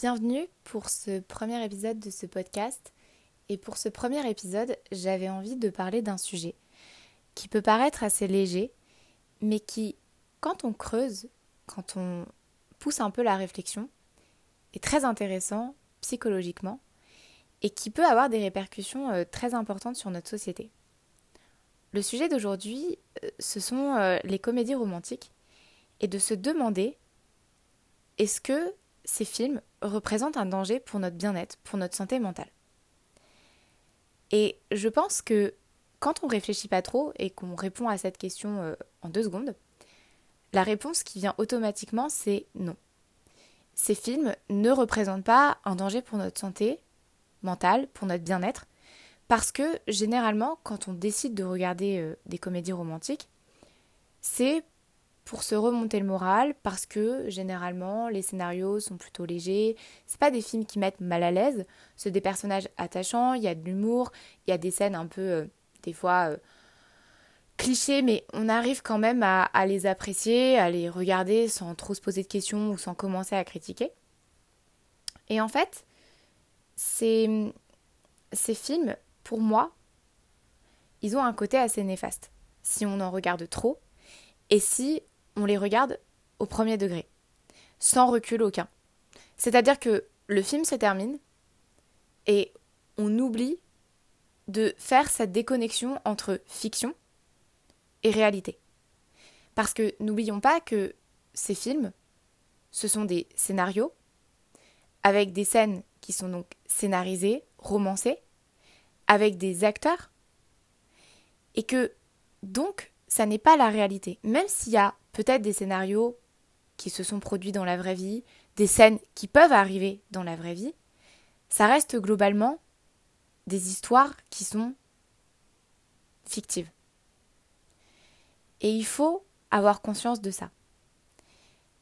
Bienvenue pour ce premier épisode de ce podcast. Et pour ce premier épisode, j'avais envie de parler d'un sujet qui peut paraître assez léger, mais qui, quand on creuse, quand on pousse un peu la réflexion, est très intéressant psychologiquement et qui peut avoir des répercussions euh, très importantes sur notre société. Le sujet d'aujourd'hui, euh, ce sont euh, les comédies romantiques et de se demander est-ce que ces films représentent un danger pour notre bien-être, pour notre santé mentale. Et je pense que quand on réfléchit pas trop et qu'on répond à cette question euh, en deux secondes, la réponse qui vient automatiquement c'est non. Ces films ne représentent pas un danger pour notre santé mentale, pour notre bien-être, parce que généralement quand on décide de regarder euh, des comédies romantiques, c'est pour se remonter le moral parce que généralement les scénarios sont plutôt légers. C'est pas des films qui mettent mal à l'aise, c'est des personnages attachants, il y a de l'humour, il y a des scènes un peu euh, des fois euh, clichés mais on arrive quand même à, à, les apprécier, à les regarder sans trop se poser de questions ou sans commencer à critiquer. Et en fait, ces, ces films, pour moi, ils ont un côté assez néfaste. Si on en regarde trop, et si on les regarde au premier degré, sans recul aucun. C'est-à-dire que le film se termine et on oublie de faire cette déconnexion entre fiction et réalité. Parce que n'oublions pas que ces films, ce sont des scénarios avec des scènes qui sont donc scénarisées, romancées, avec des acteurs, et que donc ça n'est pas la réalité. Même s'il y a peut-être des scénarios qui se sont produits dans la vraie vie, des scènes qui peuvent arriver dans la vraie vie, ça reste globalement des histoires qui sont fictives. Et il faut avoir conscience de ça.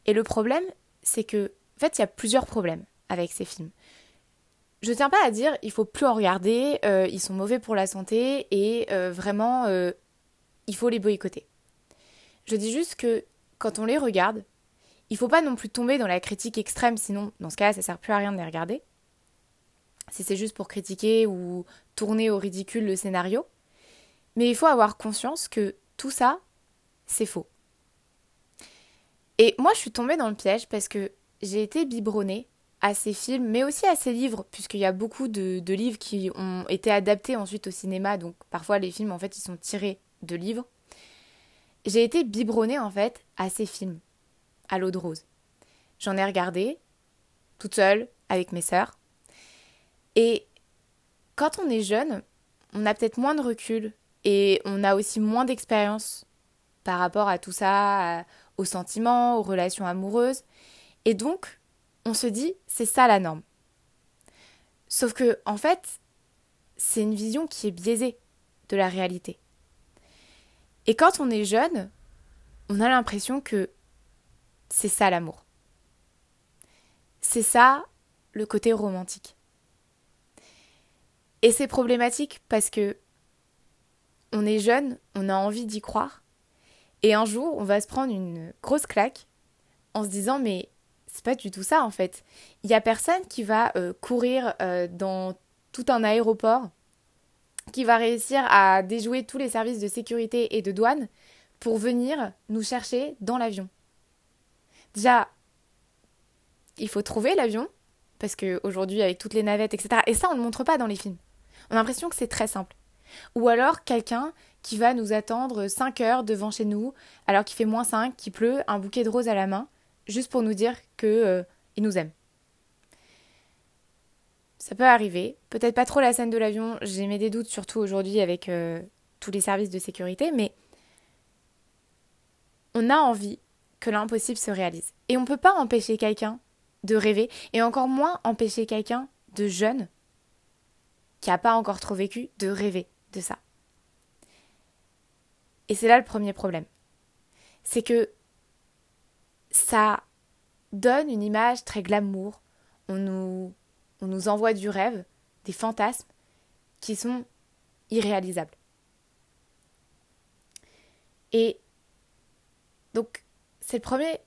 Et le problème, c'est que, en fait, il y a plusieurs problèmes avec ces films. Je ne tiens pas à dire il faut plus en regarder, euh, ils sont mauvais pour la santé et euh, vraiment euh, il faut les boycotter. Je dis juste que quand on les regarde, il faut pas non plus tomber dans la critique extrême, sinon dans ce cas ça sert plus à rien de les regarder. Si c'est juste pour critiquer ou tourner au ridicule le scénario. Mais il faut avoir conscience que tout ça, c'est faux. Et moi, je suis tombée dans le piège parce que j'ai été biberonnée à ces films, mais aussi à ces livres, puisqu'il y a beaucoup de, de, livres qui ont été adaptés ensuite au cinéma, donc parfois les films, en fait, ils sont tirés de livres, j'ai été biberonnée en fait à ces films, à l'eau de rose. J'en ai regardé, toute seule, avec mes sœurs. Et quand on est jeune, on a peut-être moins de recul et on a aussi moins d'expérience par rapport à tout ça, aux sentiments, aux relations amoureuses. Et donc, on se dit, c'est ça la norme. Sauf que, en fait, c'est une vision qui est biaisée de la réalité. Et quand on est jeune, on a l'impression que c'est ça l'amour. C'est ça le côté romantique. Et c'est problématique parce que on est jeune, on a envie d'y croire, et un jour on va se prendre une grosse claque en se disant mais c'est pas du tout ça en fait. Il y a personne qui va euh, courir euh, dans tout un aéroport qui va réussir à déjouer tous les services de sécurité et de douane pour venir nous chercher dans l'avion. Déjà, il faut trouver l'avion, parce qu'aujourd'hui, avec toutes les navettes, etc., et ça, on ne montre pas dans les films. On a l'impression que c'est très simple. Ou alors quelqu'un qui va nous attendre 5 heures devant chez nous, alors qu'il fait moins 5, qu'il pleut, un bouquet de roses à la main, juste pour nous dire qu'il euh, nous aime. Ça peut arriver. Peut-être pas trop la scène de l'avion. J'ai mis des doutes, surtout aujourd'hui avec euh, tous les services de sécurité. Mais on a envie que l'impossible se réalise. Et on ne peut pas empêcher quelqu'un de rêver. Et encore moins empêcher quelqu'un de jeune, qui n'a pas encore trop vécu, de rêver de ça. Et c'est là le premier problème. C'est que ça donne une image très glamour. On nous on nous envoie du rêve, des fantasmes qui sont irréalisables. Et donc, c'est le premier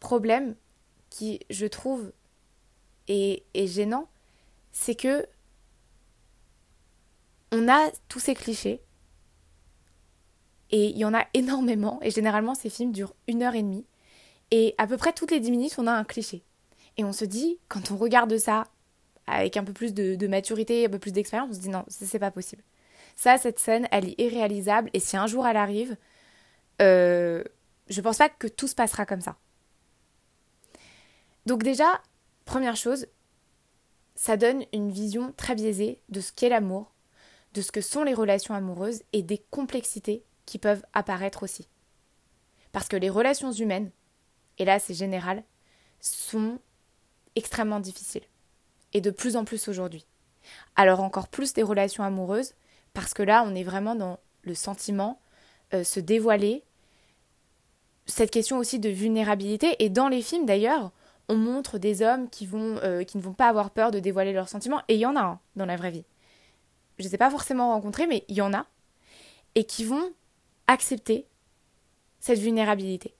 problème qui, je trouve, est, est gênant, c'est que on a tous ces clichés. Et il y en a énormément. Et généralement, ces films durent une heure et demie. Et à peu près toutes les dix minutes, on a un cliché. Et on se dit, quand on regarde ça avec un peu plus de, maturité, un peu plus d'expérience, on se dit non, c'est pas possible. Ça, cette scène, elle est irréalisable. Et si un jour elle arrive, euh, je pense pas que tout se passera comme ça. Donc déjà, première chose, ça donne une vision très biaisée de ce qu'est l'amour, de ce que sont les relations amoureuses et des complexités qui peuvent apparaître aussi. Parce que les relations humaines, et là c'est général, sont extrêmement difficiles. Et de plus en plus aujourd'hui. Alors encore plus des relations amoureuses, parce que là on est vraiment dans le sentiment, euh, se dévoiler, cette question aussi de vulnérabilité, et dans les films d'ailleurs, on montre des hommes qui, euh, qui ne vont pas avoir peur de dévoiler leurs sentiments, et il y en a un dans la vraie vie. Je ne les ai pas forcément rencontrés, mais il y en a, et qui vont accepter cette vulnérabilité.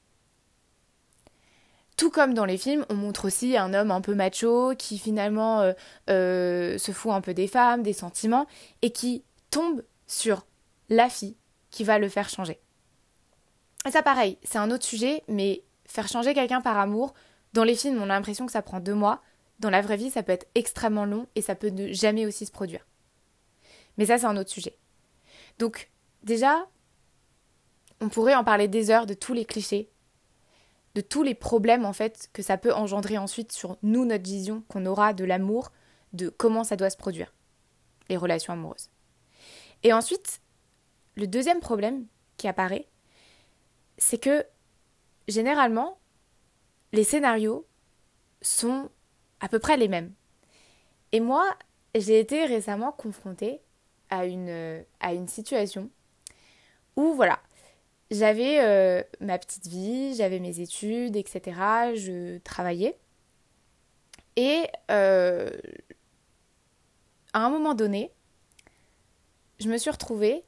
Tout comme dans les films, on montre aussi un homme un peu macho qui finalement euh, euh, se fout un peu des femmes, des sentiments, et qui tombe sur la fille qui va le faire changer. Et ça pareil, c'est un autre sujet, mais faire changer quelqu'un par amour, dans les films on a l'impression que ça prend deux mois, dans la vraie vie ça peut être extrêmement long et ça peut ne jamais aussi se produire. Mais ça c'est un autre sujet. Donc déjà, on pourrait en parler des heures de tous les clichés, de tous les problèmes en fait que ça peut engendrer ensuite sur nous, notre vision qu'on aura de l'amour, de comment ça doit se produire, les relations amoureuses. Et ensuite, le deuxième problème qui apparaît, c'est que généralement, les scénarios sont à peu près les mêmes. Et moi, j'ai été récemment confrontée à une, à une situation où, voilà, j'avais euh, ma petite vie, j'avais mes études, etc. Je travaillais. Et euh, à un moment donné, je me suis retrouvée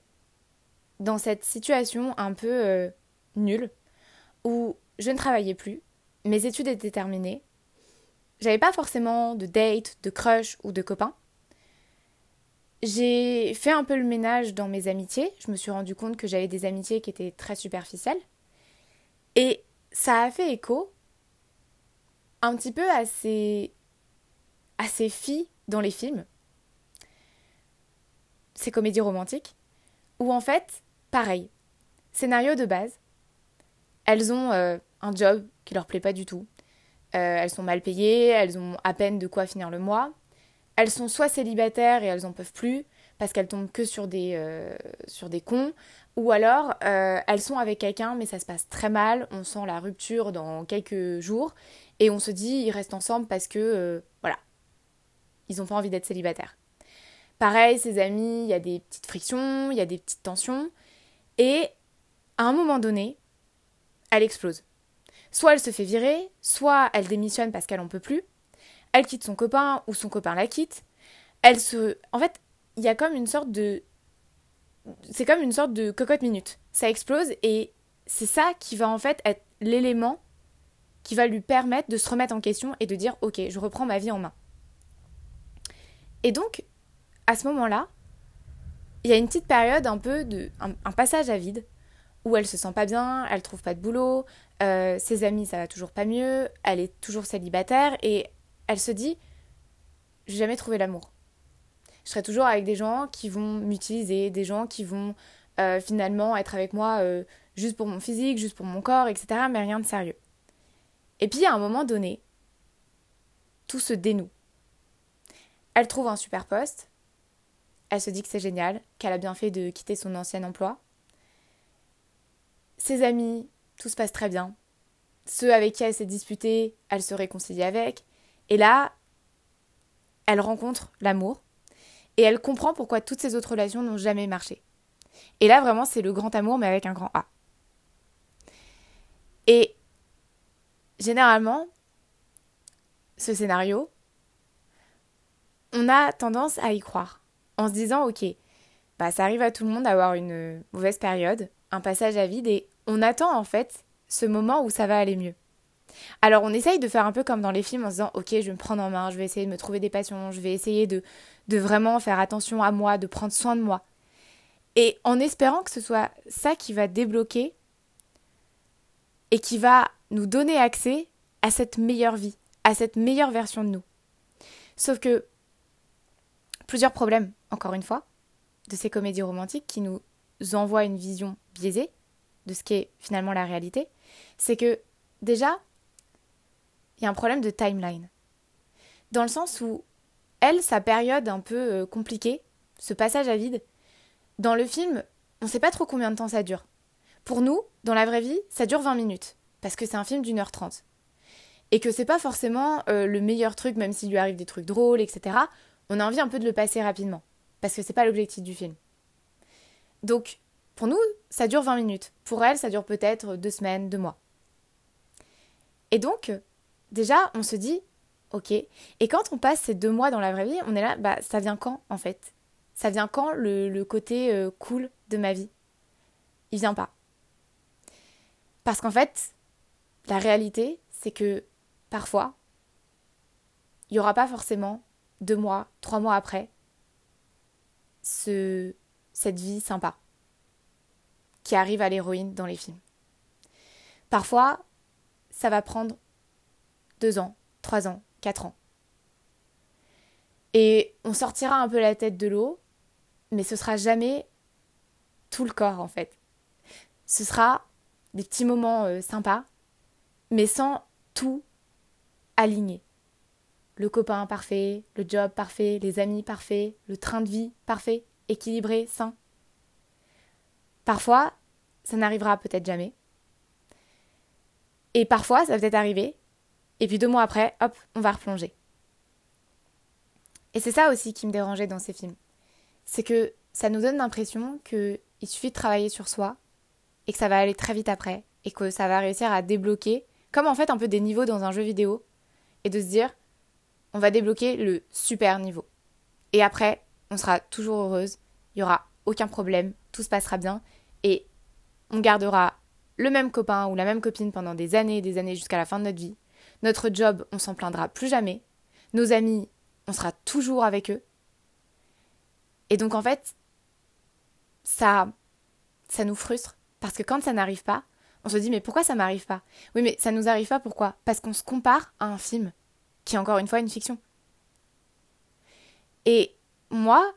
dans cette situation un peu euh, nulle où je ne travaillais plus, mes études étaient terminées, j'avais pas forcément de date, de crush ou de copain. J'ai fait un peu le ménage dans mes amitiés. Je me suis rendu compte que j'avais des amitiés qui étaient très superficielles. Et ça a fait écho un petit peu à ces, à ces filles dans les films, ces comédies romantiques, où en fait, pareil, scénario de base, elles ont euh, un job qui leur plaît pas du tout, euh, elles sont mal payées, elles ont à peine de quoi finir le mois, elles sont soit célibataires et elles en peuvent plus parce qu'elles tombent que sur des, euh, sur des cons, ou alors euh, elles sont avec quelqu'un mais ça se passe très mal, on sent la rupture dans quelques jours et on se dit ils restent ensemble parce que euh, voilà, ils n'ont pas envie d'être célibataires. Pareil, ses amis, il y a des petites frictions, il y a des petites tensions et à un moment donné, elle explose. Soit elle se fait virer, soit elle démissionne parce qu'elle en peut plus, elle quitte son copain ou son copain la quitte. Elle se. En fait, il y a comme une sorte de. C'est comme une sorte de cocotte minute. Ça explose et c'est ça qui va en fait être l'élément qui va lui permettre de se remettre en question et de dire ok, je reprends ma vie en main. Et donc, à ce moment-là, il y a une petite période un peu de. un, passage à vide où elle se sent pas bien, elle trouve pas de boulot, euh, ses amis ça va toujours pas mieux, elle est toujours célibataire et elle se dit j'ai jamais trouvé l'amour. Je serai toujours avec des gens qui vont m'utiliser, des gens qui vont euh, finalement être avec moi euh, juste pour mon physique, juste pour mon corps, etc. Mais rien de sérieux. Et puis à un moment donné, tout se dénoue. Elle trouve un super poste. Elle se dit que c'est génial, qu'elle a bien fait de quitter son ancien emploi. Ses amis, tout se passe très bien. Ceux avec qui elle s'est disputée, elle se réconcilie avec. Et là, elle rencontre l'amour et elle comprend pourquoi toutes ces autres relations n'ont jamais marché. Et là, vraiment, c'est le grand amour, mais avec un grand A. Et généralement, ce scénario, on a tendance à y croire, en se disant, ok, bah, ça arrive à tout le monde d'avoir une mauvaise période, un passage à vide, et on attend en fait ce moment où ça va aller mieux. Alors on essaye de faire un peu comme dans les films en se disant ok je vais me prendre en main, je vais essayer de me trouver des passions, je vais essayer de, de vraiment faire attention à moi, de prendre soin de moi. Et en espérant que ce soit ça qui va débloquer et qui va nous donner accès à cette meilleure vie, à cette meilleure version de nous. Sauf que plusieurs problèmes, encore une fois, de ces comédies romantiques qui nous envoient une vision biaisée de ce qu'est finalement la réalité, c'est que déjà, il y a un problème de timeline. Dans le sens où elle, sa période un peu euh, compliquée, ce passage à vide, dans le film, on ne sait pas trop combien de temps ça dure. Pour nous, dans la vraie vie, ça dure 20 minutes, parce que c'est un film d'une heure trente. Et que c'est pas forcément euh, le meilleur truc, même s'il lui arrive des trucs drôles, etc. On a envie un peu de le passer rapidement, parce que c'est pas l'objectif du film. Donc, pour nous, ça dure 20 minutes. Pour elle, ça dure peut-être deux semaines, deux mois. Et donc, déjà, on se dit, ok. Et quand on passe ces deux mois dans la vraie vie, on est là, bah, ça vient quand, en fait? Ça vient quand le, côté euh, cool de ma vie? Il vient pas. Parce qu'en fait, la réalité, c'est que parfois, il n'y aura pas forcément deux mois, trois mois après, ce, cette vie sympa qui arrive à l'héroïne dans les films. Parfois, ça va prendre deux ans, trois ans, quatre ans. Et on sortira un peu la tête de l'eau, mais ce sera jamais tout le corps en fait. Ce sera des petits moments euh, sympas, mais sans tout aligner. Le copain parfait, le job parfait, les amis parfaits, le train de vie parfait, équilibré, sain. Parfois, ça n'arrivera peut-être jamais. Et parfois, ça va peut-être arriver. Et puis deux mois après, hop, on va replonger. Et c'est ça aussi qui me dérangeait dans ces films. C'est que ça nous donne l'impression qu'il suffit de travailler sur soi et que ça va aller très vite après et que ça va réussir à débloquer, comme en fait un peu des niveaux dans un jeu vidéo, et de se dire, on va débloquer le super niveau. Et après, on sera toujours heureuse, il n'y aura aucun problème, tout se passera bien, et on gardera le même copain ou la même copine pendant des années et des années jusqu'à la fin de notre vie. Notre job, on s'en plaindra plus jamais. Nos amis, on sera toujours avec eux. Et donc en fait, ça ça nous frustre parce que quand ça n'arrive pas, on se dit mais pourquoi ça m'arrive pas? Oui, mais ça nous arrive pas pourquoi? Parce qu'on se compare à un film qui est encore une fois une fiction. Et moi,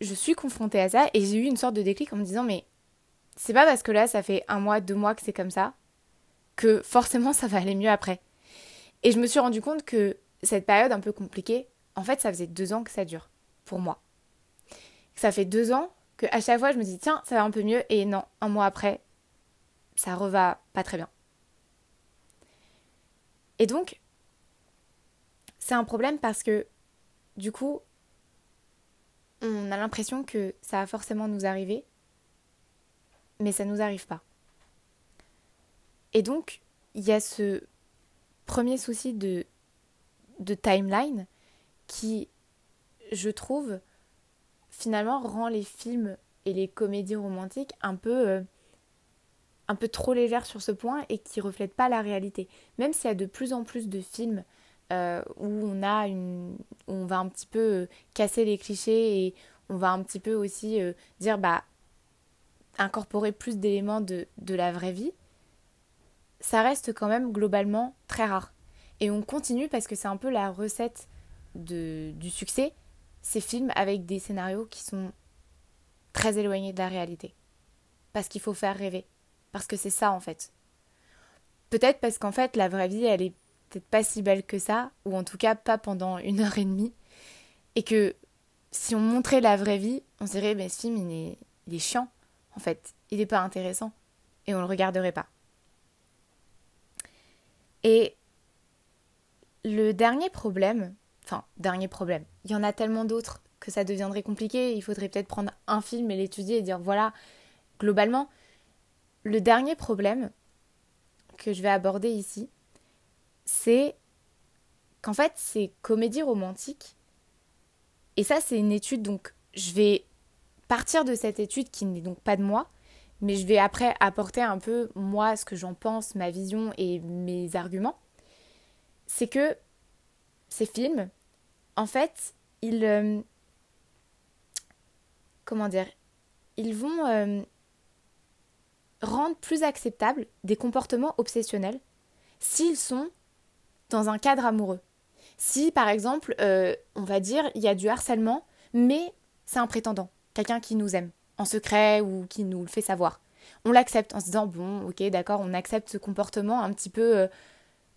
je suis confrontée à ça et j'ai eu une sorte de déclic en me disant mais c'est pas parce que là, ça fait un mois, deux mois que c'est comme ça, que forcément ça va aller mieux après. Et je me suis rendu compte que cette période un peu compliquée, en fait, ça faisait deux ans que ça dure, pour moi. Ça fait deux ans que à chaque fois, je me dis, tiens, ça va un peu mieux, et non, un mois après, ça reva pas très bien. Et donc, c'est un problème parce que, du coup, on a l'impression que ça va forcément nous arriver, mais ça nous arrive pas. Et donc, il y a ce premier souci de, de timeline qui, je trouve, finalement rend les films et les comédies romantiques un peu, euh, un peu trop légères sur ce point et qui reflètent pas la réalité. Même s'il y a de plus en plus de films euh, où on a une, on va un petit peu euh, casser les clichés et on va un petit peu aussi dire bah incorporer plus d'éléments de, de la vraie vie, ça reste quand même globalement très rare. Et on continue parce que c'est un peu la recette de, du succès, ces films avec des scénarios qui sont très éloignés de la réalité. Parce qu'il faut faire rêver. Parce que c'est ça en fait. Peut-être parce qu'en fait la vraie vie elle est peut-être pas si belle que ça, ou en tout cas pas pendant une heure et demie. Et que si on montrait la vraie vie, on se dirait mais ce film il est, chiant en fait, il n'est pas intéressant et on le regarderait pas. Et le dernier problème, enfin, dernier problème, il y en a tellement d'autres que ça deviendrait compliqué, il faudrait peut-être prendre un film et l'étudier et dire voilà, globalement, le dernier problème que je vais aborder ici, c'est qu'en fait, ces comédies romantiques, et ça c'est une étude, donc je vais partir de cette étude qui n'est donc pas de moi, mais je vais après apporter un peu moi ce que j'en pense, ma vision et mes arguments. c'est que ces films, en fait, ils... Euh, comment dire Ils vont euh, rendre plus acceptables des comportements obsessionnels s'ils sont dans un cadre amoureux. Si, par exemple, euh, on va dire, il y a du harcèlement, mais c'est un prétendant, quelqu'un qui nous aime, en secret ou qui nous le fait savoir. On l'accepte en se disant, bon, ok, d'accord, on accepte ce comportement un petit peu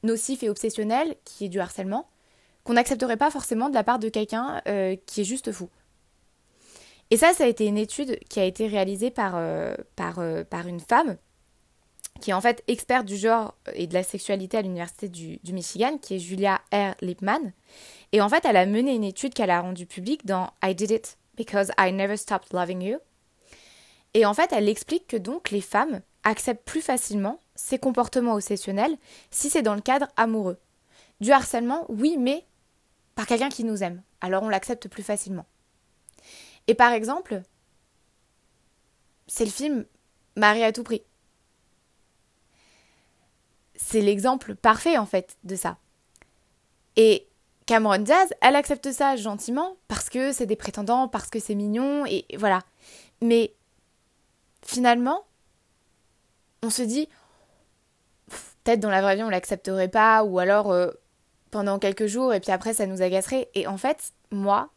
nocif et obsessionnel, qui est du harcèlement, qu'on n'accepterait pas forcément de la part de quelqu'un euh, qui est juste fou. Et ça, ça a été une étude qui a été réalisée par, euh, par, euh, une femme qui est en fait experte du genre et de la sexualité à l'université du, du, Michigan, qui est Julia R. Lipman. Et en fait, elle a mené une étude qu'elle a rendue publique dans I Did It Because I Never Stopped Loving You. Et en fait, elle explique que donc les femmes acceptent plus facilement ces comportements obsessionnels si c'est dans le cadre amoureux. Du harcèlement, oui, mais par quelqu'un qui nous aime. Alors on l'accepte plus facilement. Et par exemple, c'est le film Marie à tout prix. C'est l'exemple parfait en fait de ça. Et Cameron Diaz, elle accepte ça gentiment parce que c'est des prétendants, parce que c'est mignon, et voilà. Mais finalement, on se dit, peut-être dans la vraie vie on l'accepterait pas, ou alors euh, pendant quelques jours et puis après ça nous agacerait. Et en fait, moi,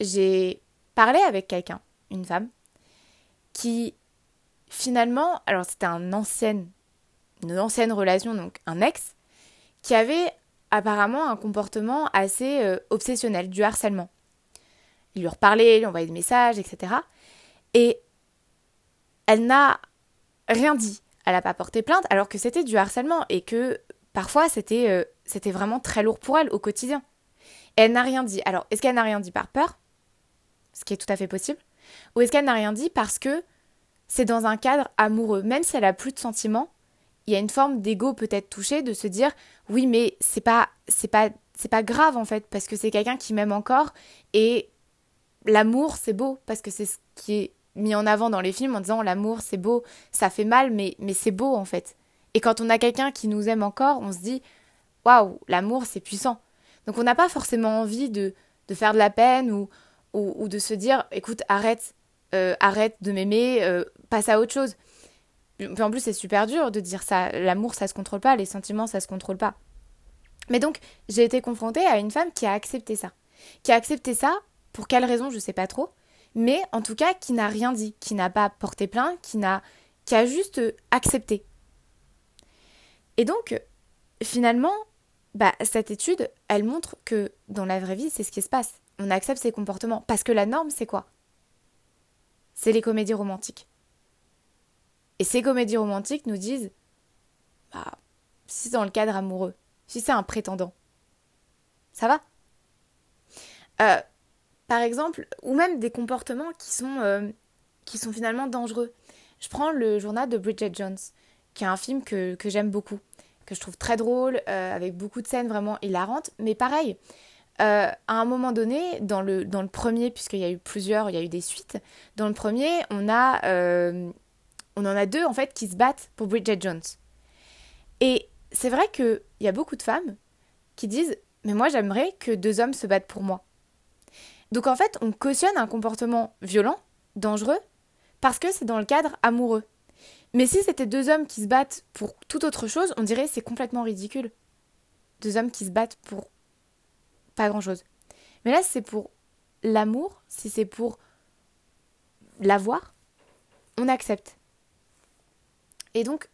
j'ai parlé avec quelqu'un, une femme, qui finalement, alors c'était un ancienne, une ancienne relation, donc un ex, qui avait apparemment un comportement assez euh, obsessionnel, du harcèlement. Il lui reparlait, il lui envoyait des messages, etc. Et elle n'a rien dit. Elle n'a pas porté plainte alors que c'était du harcèlement et que parfois c'était euh, c'était vraiment très lourd pour elle au quotidien. Et elle n'a rien dit. Alors, est-ce qu'elle n'a rien dit par peur? Ce qui est tout à fait possible. Ou est-ce qu'elle n'a rien dit parce que c'est dans un cadre amoureux? Même si elle a plus de sentiments, il y a une forme d'ego peut-être touché de se dire oui mais c'est pas c'est pas c'est pas grave en fait parce que c'est quelqu'un qui m'aime encore et l'amour c'est beau parce que c'est ce qui est mis en avant dans les films en disant l'amour c'est beau ça fait mal mais mais c'est beau en fait et quand on a quelqu'un qui nous aime encore, on se dit waouh, l'amour c'est puissant. Donc on n'a pas forcément envie de, de, faire de la peine ou, ou, de se dire écoute, arrête, euh, arrête de m'aimer, euh, passe à autre chose. Puis en plus, c'est super dur de dire ça. L'amour, ça se contrôle pas, les sentiments, ça se contrôle pas. Mais donc, j'ai été confrontée à une femme qui a accepté ça. Qui a accepté ça, pour quelle raison, je sais pas trop. Mais en tout cas, qui n'a rien dit, qui n'a pas porté plainte, qui, n'a, qui a juste accepté. Et donc, finalement, bah, cette étude, elle montre que dans la vraie vie, c'est ce qui se passe. On accepte ces comportements. Parce que la norme, c'est quoi? C'est les comédies romantiques. Et ces comédies romantiques nous disent, bah, si c'est dans le cadre amoureux, si c'est un prétendant, ça va euh, Par exemple, ou même des comportements qui sont, euh, qui sont finalement dangereux. Je prends le journal de Bridget Jones qui est un film que, j'aime beaucoup, que je trouve très drôle, euh, avec beaucoup de scènes vraiment hilarantes. Mais pareil, euh, à un moment donné, dans le, dans le premier, puisqu'il y a eu plusieurs, il y a eu des suites, dans le premier, on, a, on en a deux en fait qui se battent pour Bridget Jones. Et c'est vrai qu'il y a beaucoup de femmes qui disent Mais moi j'aimerais que deux hommes se battent pour moi. Donc en fait, on cautionne un comportement violent, dangereux, parce que c'est dans le cadre amoureux. Mais si c'était deux hommes qui se battent pour toute autre chose, on dirait c'est complètement ridicule. Deux hommes qui se battent pour pas grand-chose. Mais là, c'est pour l'amour, si c'est pour l'avoir, on accepte. Et donc,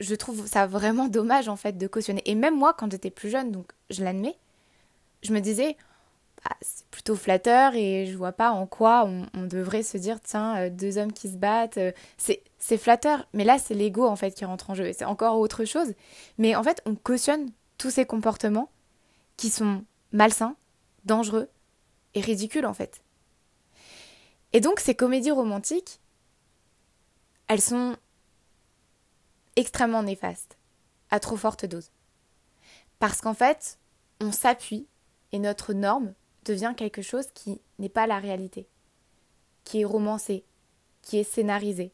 je trouve ça vraiment dommage en fait de cautionner. Et même moi, quand j'étais plus jeune, donc je l'admets, je me disais, c'est plutôt flatteur et je vois pas en quoi on, devrait se dire tiens euh, deux hommes qui se battent euh, c'est c'est flatteur. Mais là c'est l'ego en fait qui rentre en jeu et c'est encore autre chose. Mais en fait on cautionne tous ces comportements qui sont malsains dangereux et ridicules en fait. Et donc ces comédies romantiques elles sont extrêmement néfastes à trop forte dose. Parce qu'en fait on s'appuie et notre norme devient quelque chose qui n'est pas la réalité, qui est romancé, qui est scénarisé,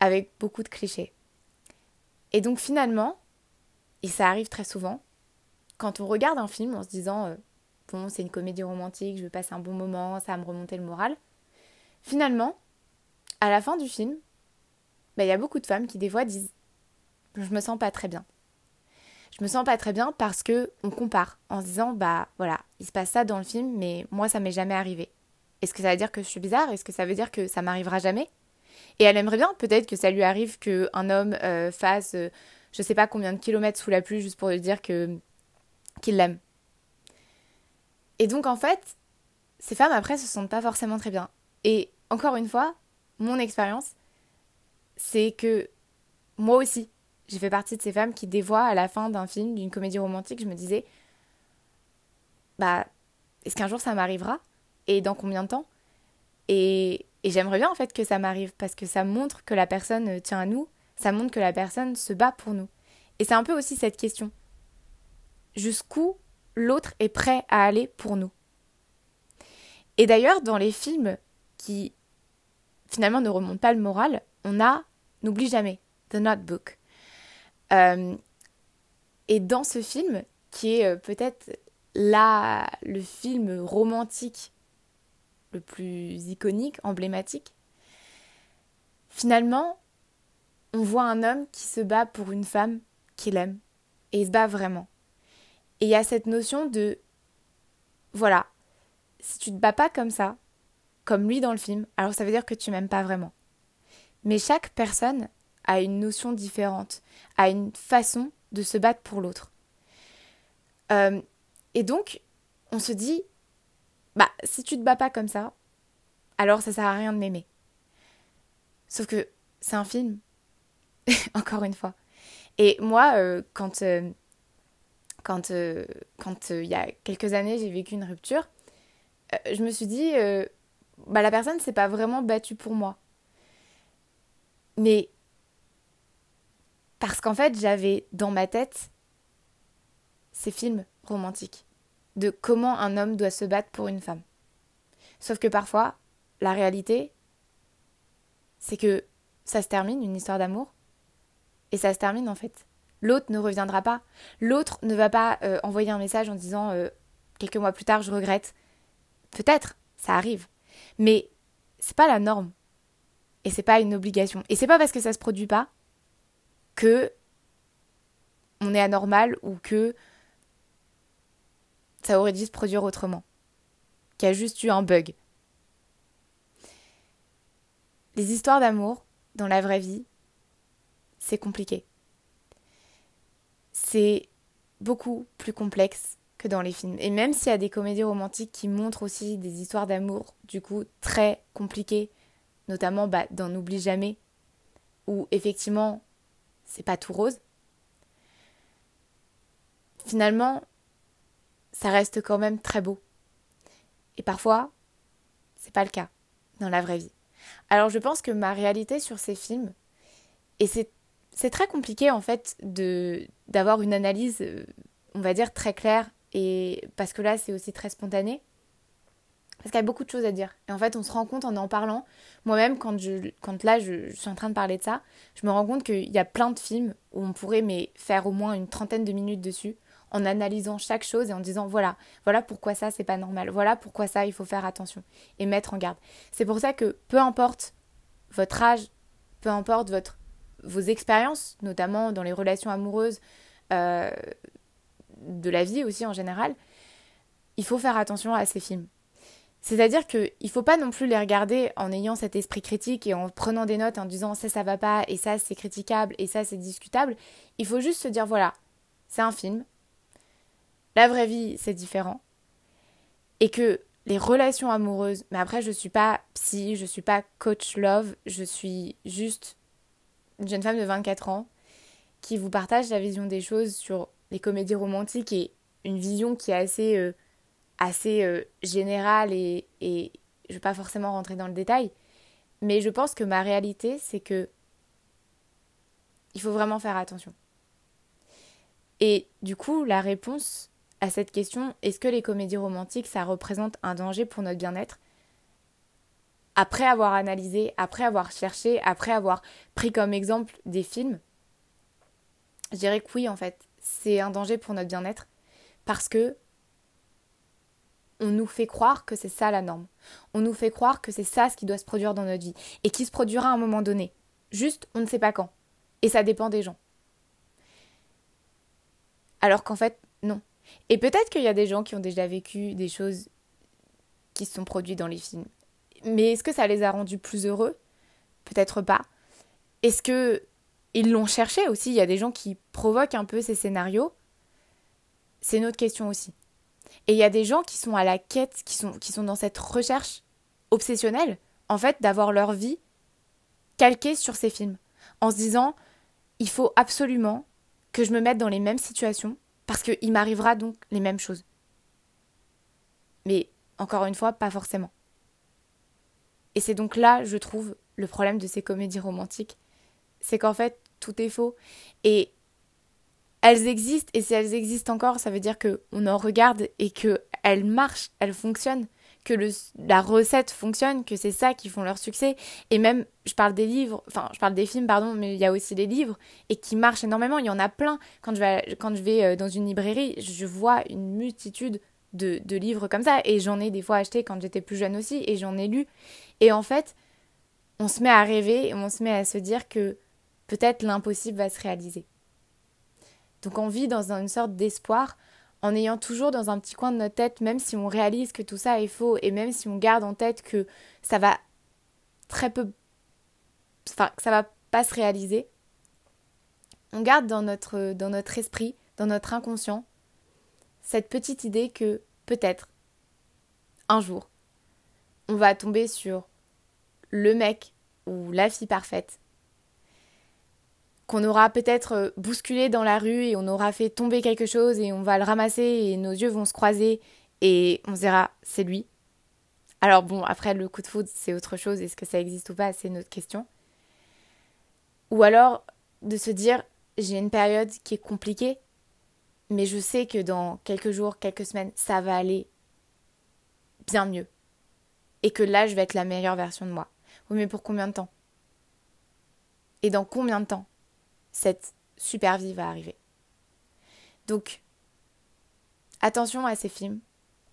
avec beaucoup de clichés. Et donc finalement, et ça arrive très souvent, quand on regarde un film en se disant euh, bon, c'est une comédie romantique, je veux passer un bon moment, ça va me remonter le moral, finalement, à la fin du film, bah, il y a beaucoup de femmes qui des fois disent je me sens pas très bien. Je me sens pas très bien parce que on compare en se disant bah voilà, il se passe ça dans le film mais moi ça m'est jamais arrivé. Est-ce que ça veut dire que je suis bizarre? Est-ce que ça veut dire que ça m'arrivera jamais? Et elle aimerait bien peut-être que ça lui arrive qu'un homme euh, fasse euh, je sais pas combien de kilomètres sous la pluie juste pour lui dire que qu'il l'aime. Et donc en fait, ces femmes après se sentent pas forcément très bien. Et encore une fois, mon expérience, c'est que moi aussi, j'ai fait partie de ces femmes qui, fois, à la fin d'un film, d'une comédie romantique, je me disais, bah, est-ce qu'un jour ça m'arrivera? Et dans combien de temps? Et, et j'aimerais bien en fait que ça m'arrive parce que ça montre que la personne tient à nous, ça montre que la personne se bat pour nous. Et c'est un peu aussi cette question. Jusqu'où l'autre est prêt à aller pour nous? Et d'ailleurs, dans les films qui finalement ne remontent pas le moral, on a N'oublie jamais, The Notebook. Euh, et dans ce film, qui est euh, peut-être là le film romantique le plus iconique, emblématique, finalement, on voit un homme qui se bat pour une femme qu'il aime. Et il se bat vraiment. Et il y a cette notion de voilà, si tu te bats pas comme ça, comme lui dans le film, alors ça veut dire que tu m'aimes pas vraiment. Mais chaque personne a une notion différente, a une façon de se battre pour l'autre. Euh, et donc, on se dit, bah, si tu te bats pas comme ça, alors ça sert à rien de m'aimer. Sauf que c'est un film, encore une fois. Et moi, euh, quand euh, quand quand il y a quelques années j'ai vécu une rupture, je me suis dit, bah la personne s'est pas vraiment battue pour moi. Mais parce qu'en fait, j'avais dans ma tête ces films romantiques de comment un homme doit se battre pour une femme. Sauf que parfois, la réalité, c'est que ça se termine, une histoire d'amour, et ça se termine en fait. L'autre ne reviendra pas. L'autre ne va pas euh, envoyer un message en disant euh, quelques mois plus tard, je regrette. Peut-être, ça arrive. Mais c'est pas la norme. Et c'est pas une obligation. Et c'est pas parce que ça se produit pas que on est anormal ou que ça aurait dû se produire autrement. Qu'il y a juste eu un bug. Les histoires d'amour dans la vraie vie, c'est compliqué. C'est beaucoup plus complexe que dans les films. Et même s'il y a des comédies romantiques qui montrent aussi des histoires d'amour, du coup, très compliquées, notamment bah, dans N'oublie jamais, où effectivement, c'est pas tout rose. Finalement, ça reste quand même très beau. Et parfois, c'est pas le cas dans la vraie vie. Alors je pense que ma réalité sur ces films, et c'est, très compliqué en fait de d'avoir une analyse, on va dire, très claire, et parce que là c'est aussi très spontané, parce qu'il y a beaucoup de choses à dire. Et en fait, on se rend compte en en parlant. Moi-même, quand, je, quand là, je, suis en train de parler de ça, je me rends compte qu'il y a plein de films où on pourrait mais, faire au moins une trentaine de minutes dessus, en analysant chaque chose et en disant voilà, voilà pourquoi ça, c'est pas normal. Voilà pourquoi ça, il faut faire attention et mettre en garde. C'est pour ça que peu importe votre âge, peu importe votre, vos expériences, notamment dans les relations amoureuses, euh, de la vie aussi en général, il faut faire attention à ces films. C'est-à-dire qu'il ne faut pas non plus les regarder en ayant cet esprit critique et en prenant des notes en disant ça ça va pas et ça c'est critiquable et ça c'est discutable. Il faut juste se dire voilà, c'est un film. La vraie vie c'est différent. Et que les relations amoureuses, mais après je suis pas psy, je suis pas coach love, je suis juste une jeune femme de 24 ans qui vous partage la vision des choses sur les comédies romantiques et une vision qui est assez euh, euh, général et, et je ne vais pas forcément rentrer dans le détail, mais je pense que ma réalité, c'est que il faut vraiment faire attention. Et du coup, la réponse à cette question, est-ce que les comédies romantiques, ça représente un danger pour notre bien-être? Après avoir analysé, après avoir cherché, après avoir pris comme exemple des films, je dirais que oui, en fait, c'est un danger pour notre bien-être parce que on nous fait croire que c'est ça la norme. On nous fait croire que c'est ça ce qui doit se produire dans notre vie et qui se produira à un moment donné. Juste, on ne sait pas quand. Et ça dépend des gens. Alors qu'en fait, non. Et peut-être qu'il y a des gens qui ont déjà vécu des choses qui se sont produites dans les films. Mais est-ce que ça les a rendus plus heureux? Peut-être pas. Est-ce que ils l'ont cherché aussi? Il y a des gens qui provoquent un peu ces scénarios. C'est une autre question aussi. Et il y a des gens qui sont à la quête, qui sont, qui sont dans cette recherche obsessionnelle, en fait, d'avoir leur vie calquée sur ces films. En se disant, il faut absolument que je me mette dans les mêmes situations, parce qu'il m'arrivera donc les mêmes choses. Mais, encore une fois, pas forcément. Et c'est donc là, je trouve, le problème de ces comédies romantiques. C'est qu'en fait, tout est faux. Et elles existent, et si elles existent encore, ça veut dire qu'on en regarde et qu'elles marchent, elles fonctionnent, que la recette fonctionne, que c'est ça qui font leur succès. Et même, je parle des livres, enfin, je parle des films, pardon, mais il y a aussi les livres, et qui marchent énormément. Il y en a plein. Quand je vais, quand je vais euh, dans une librairie, je vois une multitude de, de livres comme ça, et j'en ai des fois acheté quand j'étais plus jeune aussi, et j'en ai lu. Et en fait, on se met à rêver, et on se met à se dire que peut-être l'impossible va se réaliser. Donc on vit dans une sorte d'espoir en ayant toujours dans un petit coin de notre tête, même si on réalise que tout ça est faux et même si on garde en tête que ça va très peu. Enfin, que ça va pas se réaliser, on garde dans notre, dans notre esprit, dans notre inconscient, cette petite idée que peut-être, un jour, on va tomber sur le mec ou la fille parfaite qu'on aura peut-être euh, bousculé dans la rue et on aura fait tomber quelque chose et on va le ramasser et nos yeux vont se croiser et on se dira c'est lui. Alors bon, après le coup de foudre c'est autre chose, est-ce que ça existe ou pas, c'est une autre question. Ou alors de se dire j'ai une période qui est compliquée, mais je sais que dans quelques jours, quelques semaines, ça va aller bien mieux. Et que là, je vais être la meilleure version de moi. Oui, mais pour combien de temps? Et dans combien de temps? Cette super vie va arriver. Donc, attention à ces films,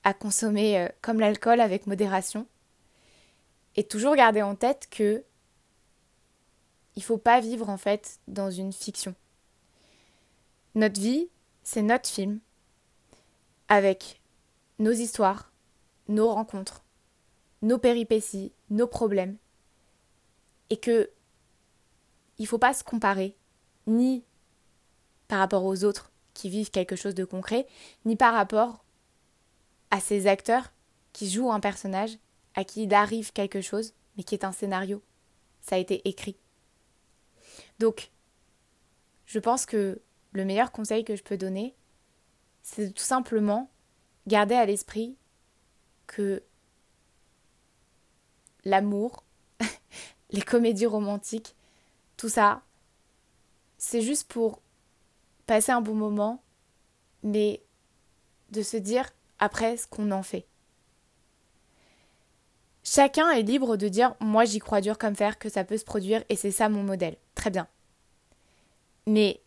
à consommer euh, comme l'alcool avec modération, et toujours garder en tête que il faut pas vivre en fait dans une fiction. Notre vie, c'est notre film, avec nos histoires, nos rencontres, nos péripéties, nos problèmes, et que il faut pas se comparer ni par rapport aux autres qui vivent quelque chose de concret, ni par rapport à ces acteurs qui jouent un personnage à qui il arrive quelque chose, mais qui est un scénario. Ça a été écrit. Donc, je pense que le meilleur conseil que je peux donner, c'est tout simplement garder à l'esprit que l'amour, les comédies romantiques, tout ça, c'est juste pour passer un bon moment, mais de se dire après ce qu'on en fait. Chacun est libre de dire moi j'y crois dur comme fer que ça peut se produire et c'est ça mon modèle. Très bien. Mais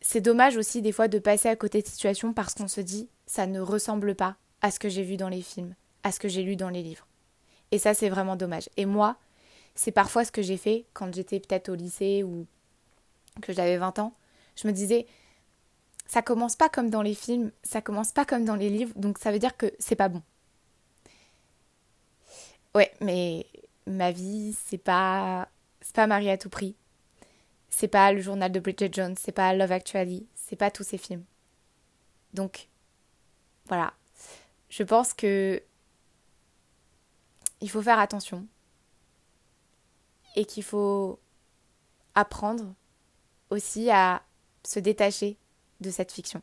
c'est dommage aussi des fois de passer à côté de situations parce qu'on se dit ça ne ressemble pas à ce que j'ai vu dans les films, à ce que j'ai lu dans les livres. Et ça c'est vraiment dommage. Et moi, c'est parfois ce que j'ai fait quand j'étais peut-être au lycée ou que j'avais 20 ans, je me disais, ça commence pas comme dans les films, ça commence pas comme dans les livres, donc ça veut dire que c'est pas bon. Ouais, mais ma vie, c'est pas, c'est pas Marie à tout prix. C'est pas le journal de Bridget Jones, c'est pas Love Actually, c'est pas tous ces films. Donc, voilà. Je pense que il faut faire attention et qu'il faut apprendre aussi à se détacher de cette fiction.